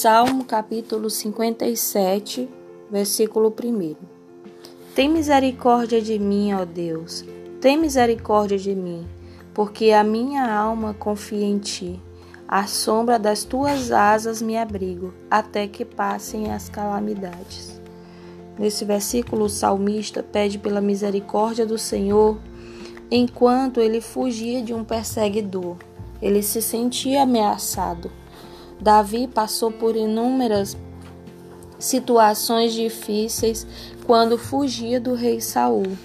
Salmo capítulo 57, versículo 1. Tem misericórdia de mim, ó Deus, tem misericórdia de mim, porque a minha alma confia em ti. À sombra das tuas asas me abrigo, até que passem as calamidades. Nesse versículo, o salmista pede pela misericórdia do Senhor enquanto ele fugia de um perseguidor. Ele se sentia ameaçado. Davi passou por inúmeras situações difíceis quando fugia do rei Saul.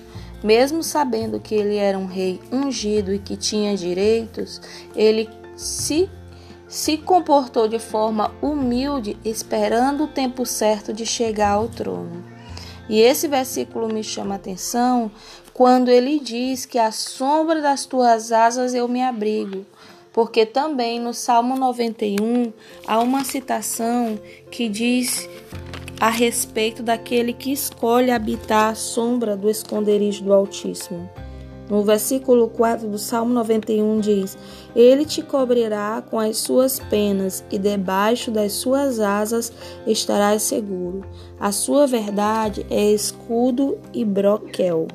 Mesmo sabendo que ele era um rei ungido e que tinha direitos, ele se se comportou de forma humilde, esperando o tempo certo de chegar ao trono. E esse versículo me chama a atenção quando ele diz que à sombra das tuas asas eu me abrigo. Porque também no Salmo 91 há uma citação que diz a respeito daquele que escolhe habitar à sombra do esconderijo do Altíssimo. No versículo 4 do Salmo 91 diz: Ele te cobrirá com as suas penas, e debaixo das suas asas estarás seguro. A sua verdade é escudo e broquel.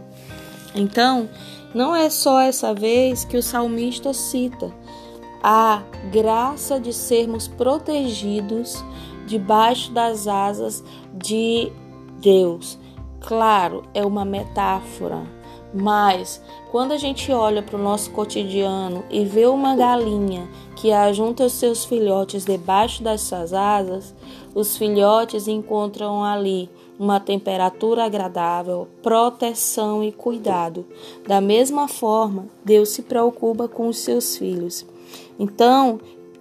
Então, não é só essa vez que o salmista cita a graça de sermos protegidos debaixo das asas de Deus. Claro, é uma metáfora mas quando a gente olha para o nosso cotidiano e vê uma galinha que ajunta os seus filhotes debaixo das suas asas, os filhotes encontram ali uma temperatura agradável, proteção e cuidado. Da mesma forma, Deus se preocupa com os seus filhos. Então,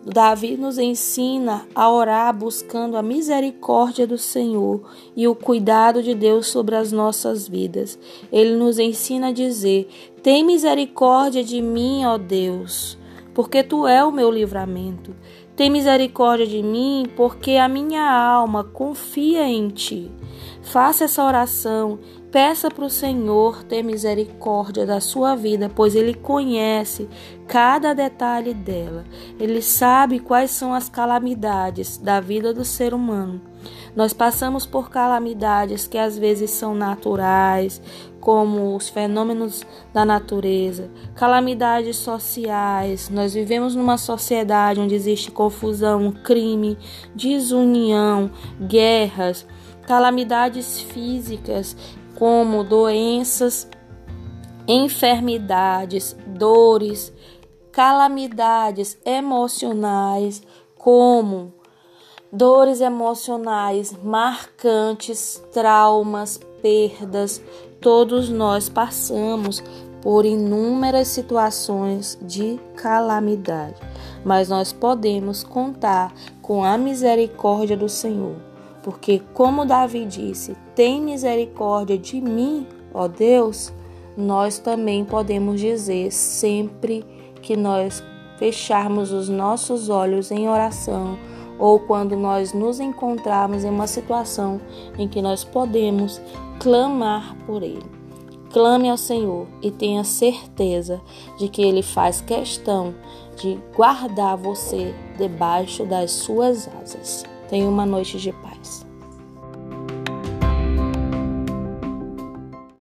Davi nos ensina a orar buscando a misericórdia do Senhor e o cuidado de Deus sobre as nossas vidas. Ele nos ensina a dizer: Tem misericórdia de mim, ó Deus, porque tu é o meu livramento. Tem misericórdia de mim, porque a minha alma confia em ti. Faça essa oração Peça para o Senhor ter misericórdia da sua vida, pois Ele conhece cada detalhe dela. Ele sabe quais são as calamidades da vida do ser humano. Nós passamos por calamidades que às vezes são naturais, como os fenômenos da natureza, calamidades sociais. Nós vivemos numa sociedade onde existe confusão, crime, desunião, guerras, calamidades físicas como doenças, enfermidades, dores, calamidades emocionais, como dores emocionais marcantes, traumas, perdas. Todos nós passamos por inúmeras situações de calamidade, mas nós podemos contar com a misericórdia do Senhor porque, como Davi disse, tem misericórdia de mim, ó Deus, nós também podemos dizer sempre que nós fecharmos os nossos olhos em oração ou quando nós nos encontrarmos em uma situação em que nós podemos clamar por Ele. Clame ao Senhor e tenha certeza de que Ele faz questão de guardar você debaixo das suas asas. Tenha uma noite de paz.